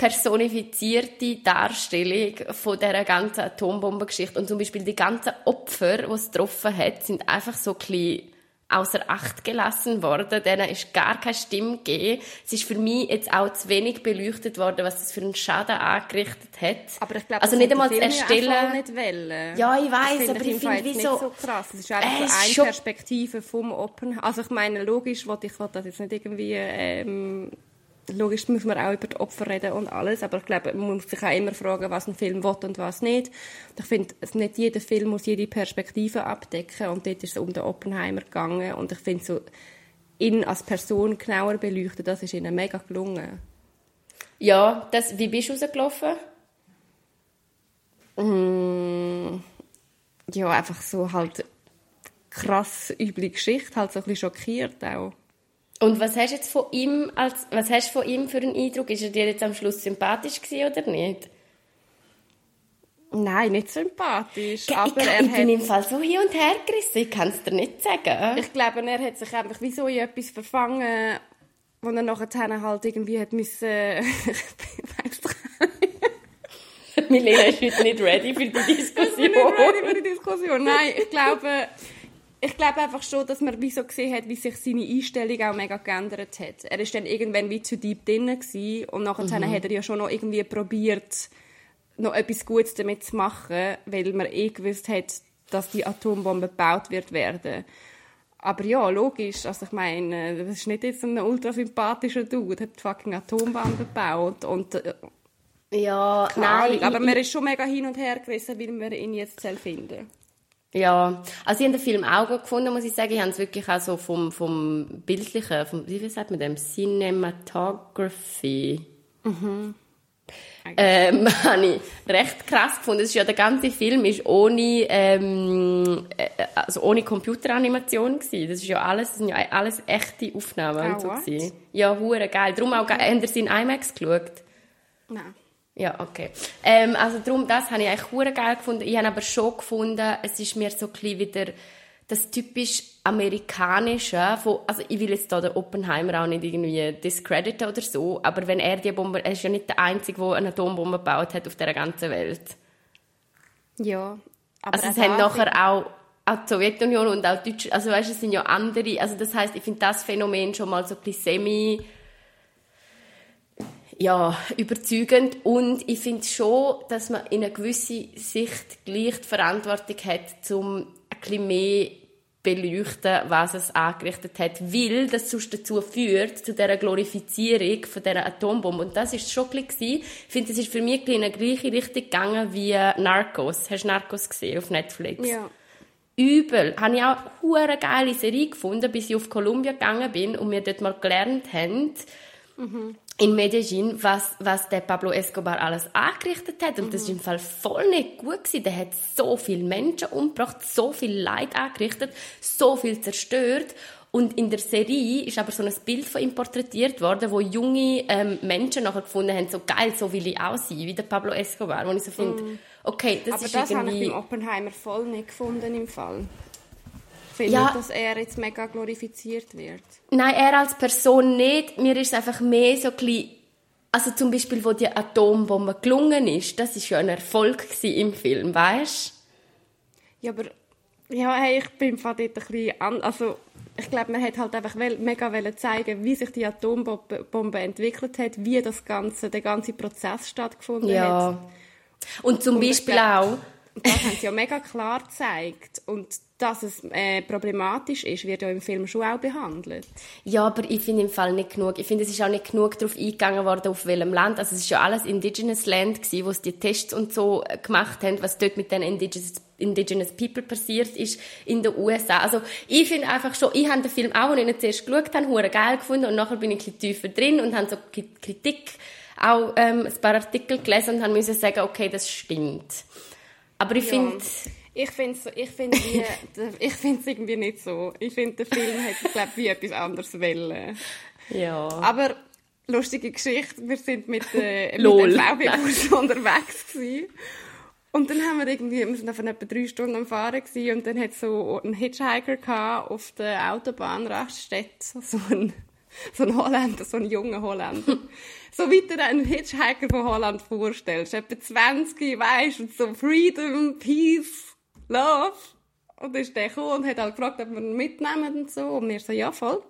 personifizierte Darstellung von dieser ganzen Atombombengeschichte. Und zum Beispiel die ganzen Opfer, die es getroffen hat, sind einfach so ein bisschen außer Acht gelassen worden. Denen ist gar keine Stimme gegeben. Es ist für mich jetzt auch zu wenig beleuchtet worden, was das für einen Schaden angerichtet hat. Aber ich glaube, also das nicht einmal voll erstellen. nicht wollen. Ja, ich finde aber ich finde, wieso- nicht so krass. Es ist einfach Es so ist eine schon- Perspektive vom Open. Also ich meine, logisch, wollte ich wollte das jetzt nicht irgendwie... Ähm, logisch muss man auch über die Opfer reden und alles, aber ich glaube, man muss sich auch immer fragen, was ein Film will und was nicht. Ich finde, nicht jeder Film muss jede Perspektive abdecken und dort ist es um den Oppenheimer gegangen und ich finde so, ihn als Person genauer beleuchten, das ist ihnen mega gelungen. Ja, das, wie bist du rausgelaufen? Mm, ja, einfach so halt krass üble Geschichte, halt so ein bisschen schockiert auch. Und was hast du jetzt von ihm als, was hast du von ihm für einen Eindruck? Ist er dir jetzt am Schluss sympathisch gewesen oder nicht? Nein, nicht sympathisch, ich, aber ich, er ich bin im Fall so hin und her gerissen, ich kann es dir nicht sagen. ich glaube, er hat sich einfach wie so in etwas verfangen, wo er nachher halt irgendwie hat müssen, Milena ist heute nicht ready für die Ich bin Diskussion. nicht ready für die Diskussion. Nein, ich glaube, ich glaube einfach schon, dass man wie so gesehen hat, wie sich seine Einstellung auch mega geändert hat. Er ist dann irgendwann wie zu deep drin gewesen und nachher Mhm. hat er ja schon noch irgendwie probiert, noch etwas Gutes damit zu machen, weil man eh gewusst hat, dass die Atombombe gebaut wird werden. Aber ja, logisch. Also ich meine, das ist nicht jetzt ein ultra sympathischer Dude, hat die fucking Atombombe gebaut und äh, Ja, nein. Aber ich- man ist schon mega hin und her gerissen, weil wir ihn jetzt finden Ja, also ich habe den Film auch gut gefunden, muss ich sagen. Ich habe es wirklich auch so vom, vom Bildlichen, vom, wie sagt man dem, Cinematography, ähm, habe ich recht krass gefunden. Es ist ja, der ganze Film ist ohne, ähm, äh, also ohne Computeranimation gewesen. Das ist ja alles, das sind ja alles echte Aufnahmen Ah, und so gewesen. Ja, hure geil. Darum auch, habt ihr sie in IMAX geschaut? Nein. Ja, okay. Ähm, also darum, das habe ich eigentlich hure geil gefunden. Ich habe aber schon gefunden, es ist mir so ein wieder das typisch amerikanische, von, also ich will jetzt da den Oppenheimer auch nicht irgendwie discrediten oder so, aber wenn er die Bombe, er ist ja nicht der Einzige, der eine Atombombe gebaut hat auf der ganzen Welt. Ja. Aber Also es haben nachher auch, auch die Sowjetunion und auch Deutschland, also weißt, es sind ja andere, also das heißt, ich finde das Phänomen schon mal so ein bisschen semi ja, überzeugend und ich finde schon, dass man in einer gewissen Sicht gleich die Verantwortung hat, um ein bisschen mehr beleuchten, was es angerichtet hat, weil das sonst dazu führt, zu dieser Glorifizierung von dieser Atombombe. Und das ist schon ein bisschen, ich finde, es ist für mich in eine gleiche Richtung gegangen wie Narcos. Hast du Narcos gesehen auf Netflix? Ja. Übel. Habe ich auch eine geile Serie gefunden, bis ich auf Kolumbien gegangen bin und wir dort mal gelernt haben, mhm in Medellin, was, was der Pablo Escobar alles angerichtet hat. Und mhm. das ist im Fall voll nicht gut gewesen. Der hat so viele Menschen umgebracht, so viel Leid angerichtet, so viel zerstört. Und in der Serie ist aber so ein Bild von ihm porträtiert worden, wo junge ähm, Menschen nachher gefunden haben, so geil, so will ich auch sein, wie der Pablo Escobar. Wo ich so finde, mm. okay, das aber ist das irgendwie... habe ich beim Oppenheimer voll nicht gefunden im Fall finde, ja. dass er jetzt mega glorifiziert wird. Nein, er als Person nicht. Mir ist es einfach mehr so ein bisschen, also zum Beispiel, wo die Atombombe gelungen ist, das ist ja ein Erfolg im Film, weißt? Ja, aber ja, hey, ich bin dort ein bisschen an, also ich glaube, man hat halt einfach mega zeigen, wie sich die Atombombe entwickelt hat, wie das ganze, der ganze Prozess stattgefunden ja. hat. Und zum und Beispiel auch. Das haben sie ja mega klar gezeigt. Und dass es äh, problematisch ist, wird ja im Film schon auch behandelt. Ja, aber ich finde im Fall nicht genug. Ich finde, es ist auch nicht genug darauf eingegangen worden, auf welchem Land. Also es ist ja alles Indigenous Land gewesen, wo sie die Tests und so äh, gemacht haben, was dort mit den Indigenous, Indigenous People passiert ist in den USA. Also ich finde einfach schon, ich habe den Film auch, als ich ihn zuerst geschaut habe, hure geil gefunden und nachher bin ich ein tiefer drin und habe so Kritik auch ähm, ein paar Artikel gelesen und müssen sagen, okay, das stimmt. Aber ich ja. finde ich finde es ich find ich find's irgendwie nicht so. Ich finde, der Film hätte, glaube wie etwas anderes wollen. Ja. Aber lustige Geschichte, wir sind mit, äh, mit dem VW-Bus unterwegs gewesen. Und dann haben wir irgendwie, wir sind auf etwa drei Stunden am Fahren gewesen, und dann hat so ein Hitchhiker gehabt auf der Autobahnraststätte, so ein, so ein Holländer, so ein junger Holländer. so wie du einen Hitchhiker von Holland vorstellst. Etwa 20, weißt und so Freedom, Peace, Love. Und ist der gekommen und hat halt gefragt, ob wir ihn mitnehmen und so. Und wir so, ja, voll.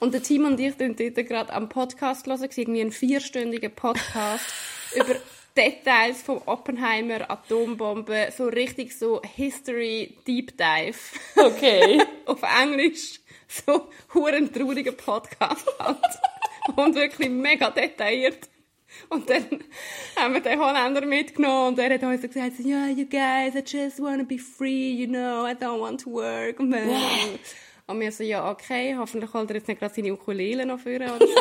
Und der Team und ich sind dort gerade am Podcast hören, irgendwie ein vierstündiger Podcast über Details vom Oppenheimer Atombombe, so richtig so History Deep Dive. Okay. Auf Englisch. So huren trauriger Podcast halt. und wirklich mega detailliert. Und dann haben wir den Holländer mitgenommen und er hat uns gesagt, ja, yeah, you guys, I just want to be free, you know, I don't want to work. Und, und wir so, ja, okay, hoffentlich holt er jetzt nicht gerade seine Ukulele noch führen oder so.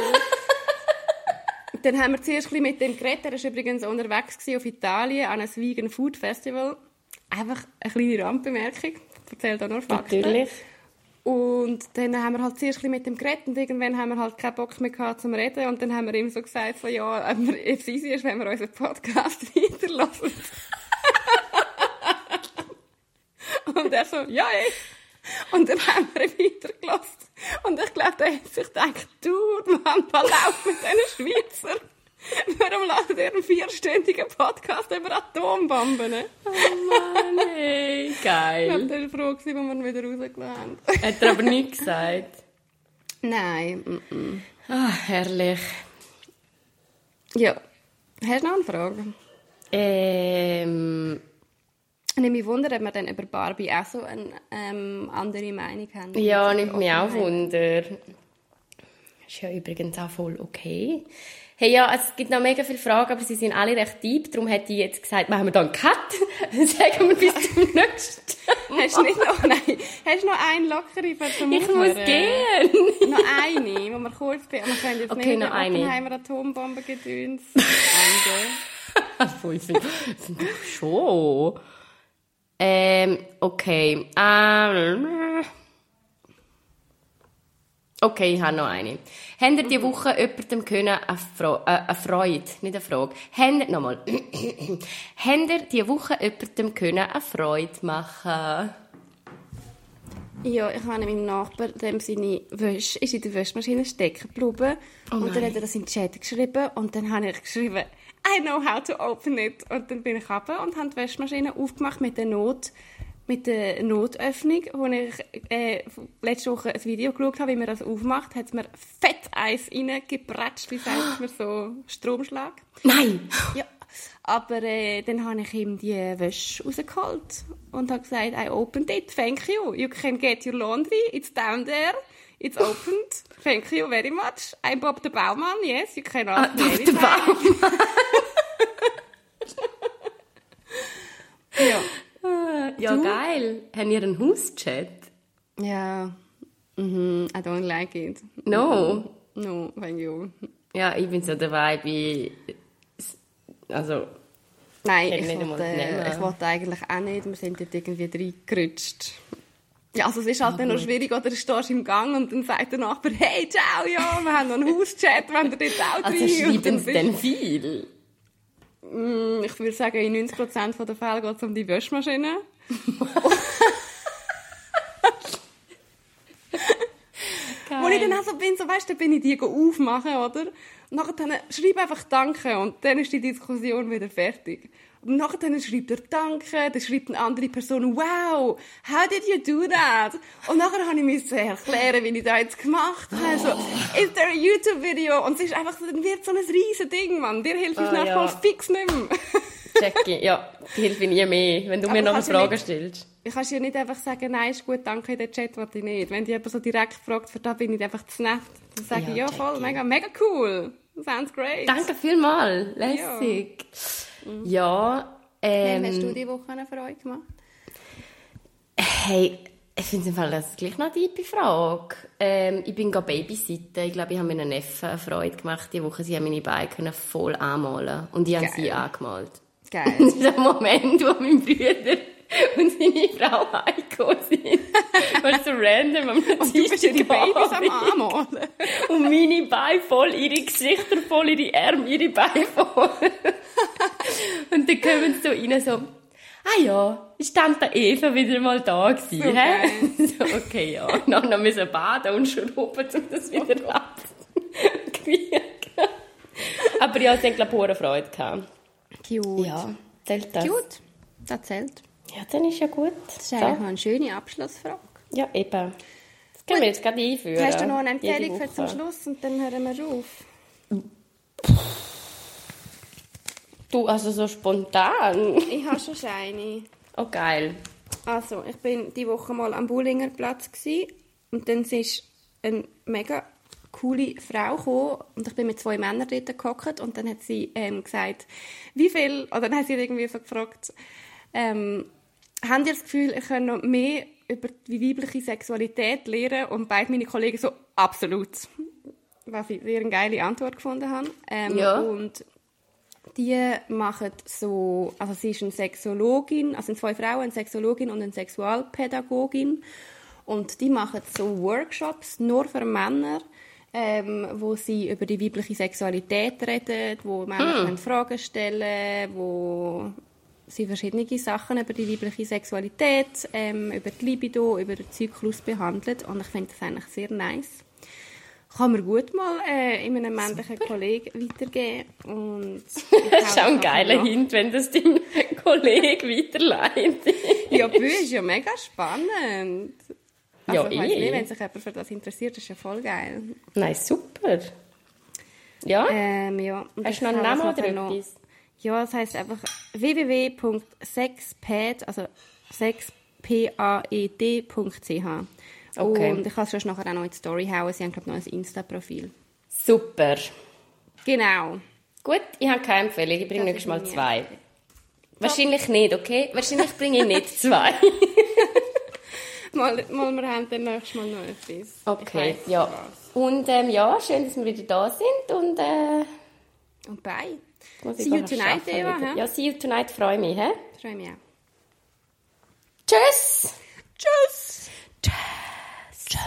dann haben wir zuerst mit dem geredet. Er war übrigens unterwegs auf Italien an einem Vegan Food Festival. Einfach eine kleine Randbemerkung. Ich erzähle da nur Fakten. Natürlich. Und dann haben wir halt zuerst mit dem geredet und irgendwann haben wir halt keinen Bock mehr gehabt zum Reden und dann haben wir ihm so gesagt, so, ja, ob es easy ist, wenn wir unseren Podcast weiterlassen. und er so, ja, ey. Und dann haben wir ihn weitergelassen. Und ich glaube, da hat sich gedacht, du, Mann, was läuft mit diesen Schweizer? Warum lassen ihr einen vierstündigen Podcast über Atombomben? Oh Mann, hey, geil. Ich war froh, als wir ihn wieder rausgelassen haben. Hat er aber nichts gesagt? Nein. Mm -mm. Ah, herrlich. Ja. Hast du noch eine Frage? Ähm... Ich mich wundern, ob wir dann über Barbie auch so eine ähm, andere Meinung haben. Ja, nimmt mich auch wunder. Ist ja übrigens auch voll okay. Hey, ja, es gibt noch mega viele Fragen, aber sie sind alle recht deep. Darum hätte ich jetzt gesagt, machen wir da einen Cut. Sagen wir bis zum nächsten Hast du nicht noch, nein, hast du noch einen lockere für zum Ich muss gehen. noch eine, wo wir kurz, wir können jetzt okay, nicht noch eine. Oppenheimer Atombombe gedöns. Ende. finde schon. Ähm, okay. Ähm, Okay, ich habe noch eine. Habt ihr diese Woche jemandem können eine, Fro äh, eine Freude, nicht eine Frage, habt ihr, nochmal, habt ihr diese Woche jemandem können eine Freude machen ja, ich habe meinem Nachbar dem seine Wäsche ist in der Wäschmaschine stecken geblieben. Oh und dann hat er das in den Chat geschrieben und dann habe ich geschrieben, I know how to open it. Und dann bin ich runter und habe die Wäschmaschine aufgemacht mit der Not mit der Notöffnung, wo ich äh, letzte Woche ein Video geschaut habe, wie man das aufmacht, hat es mir fett Eis reingepratscht, wie sagt man so, Stromschlag. Nein! Ja. Aber äh, dann habe ich ihm die Wäsche rausgeholt und habe gesagt, I opened it, thank you. You can get your laundry, it's down there. It's opened. Thank you very much. I'm Bob der Baumann. Yes, you can ask Ah, Bob der. Baumann. Ja. Ah, Ja, Du? geil. Haben ihr einen Hauschat? Ja. Mhm, I don't like it. No. No, thank you. Ja, ich bin so dabei bei... Also, Nein, ich wollte, ich wollte eigentlich auch nicht. Wir sind dort irgendwie reingerutscht. Ja, also es ist halt dann noch schwierig, oder du stehst im Gang und dann sagt der Nachbar, hey, ciao, ja, wir haben noch einen Hauschat, wenn ihr dort auch also rein? Und schreiben denn viel? Mm, Ich würde sagen, in 90% der Fälle geht es um die Wäschmaschine. Wo ich dann auch so bin, so weißt du, dann bin ich die aufmachen, oder? Und nachher dann schreib einfach Danke und dann ist die Diskussion wieder fertig. Und nachher dann schreibt er Danke, dann schreibt eine andere Person Wow, how did you do that? Und nachher habe ich mir erklären, wie ich das jetzt gemacht habe. So, is there a YouTube-Video? Und es ist einfach so, dann wird so ein riesen Ding, Mann. Dir hilft es Ah, nächstes ja. Fix nicht mehr. Jackie, ja, die hilft mir nie mehr, wenn du Aber mir noch eine Frage nicht- stellst. Ich kann dir nicht einfach sagen, nein, ist gut, danke in den Chat, was ich nicht. Wenn die jemand so direkt fragt, für da bin ich einfach zu nett. Dann sage ich, Ja, ja, voll, mega, mega cool. Sounds great. Danke vielmals, lässig. Ja, Wem hast du ähm, die Woche eine Freude gemacht? hey, ich finde im Fall das ist gleich noch eine tiefe Frage. Ähm, ich bin gerade babysitten. Ich glaube, ich habe meinen Neffen eine Freude gemacht diese Woche. Sie haben meine Beine können voll anmalen und ich habe Geil. sie angemalt. Geil. Das ist der Moment, wo mein Bruder und seine Frau heimgekommen sind. Weil so random am Und du bist ihre Babys am. Anmalen. Und meine Beine voll, ihre Gesichter voll, ihre Arme, ihre Beine voll. Und dann kommen sie so rein, so, ah ja, ist Tante Eva wieder mal da gewesen, So hä? So, okay, ja. Und dann noch müssen baden und schrubben, um das wieder abzukriegen. Aber ja, sie haben, glaube ich, Freude gehabt. Cute. Ja, zählt das? Cute. Das zählt. Ja, dann ist ja gut. Das ist eigentlich noch eine schöne Abschlussfrage. Ja, eben. Das können wir jetzt gerade einführen. Hast du noch eine Empfehlung für zum Schluss und dann hören wir auf? Du, also so spontan. Ich habe schon eine. Oh, geil. Also, ich bin die Woche mal am Bullinger Platz gsi und dann ist eine mega coole Frau gekommen und ich bin mit zwei Männern dort gehockt und dann hat sie ähm, gesagt, wie viel, oder dann hat sie irgendwie so gefragt, ähm, habt ihr das Gefühl, ihr könnt noch mehr über die weibliche Sexualität lernen? Und beide meine Kollegen so, absolut. Was ich sehr eine geile Antwort gefunden habe. Ähm, Ja. Und die machen so, also sie ist eine Sexologin, also sind zwei Frauen, eine Sexologin und eine Sexualpädagogin. Und die machen so Workshops nur für Männer, ähm, wo sie über die weibliche Sexualität reden, wo Männer können Fragen stellen, wo sie verschiedene Sachen über die weibliche Sexualität, ähm, über die Libido, über den Zyklus behandeln. Und ich finde das eigentlich sehr nice. Kann man gut mal äh, in einem männlichen Kollegen weitergeben. Und Das ist auch ein geiler Hint, wenn das dein Kollege weiterleitet. Ja, Bü ist ja mega spannend. Also, Ja, ich eh. nicht, wenn sich jemand für das interessiert, ist ja voll geil. Nein, super. Ja? Ähm, ja. und Hast du noch einen Namen nachher oder etwas? Ja, das heisst einfach www.sexpad, also sexpaed.ch. Okay. Und ich kann es sonst nachher auch noch in die Story hauen. Sie haben, glaube ich, noch ein Insta-Profil. Super. Genau. Gut, ich habe keine Empfehlung. Ich bringe nächstes Mal zwei. Wahrscheinlich nicht, okay? Wahrscheinlich bringe ich nicht zwei. Mal, mal, wir haben dann nächstes Mal noch etwas. Okay, weiss ja. was. Und ähm, ja, schön, dass wir wieder da sind. Und äh, Und bye. See you tonight, Eva? Ja, see you tonight, freue mich. Hä? Freue mich auch. Tschüss! Tschüss! Tschüss!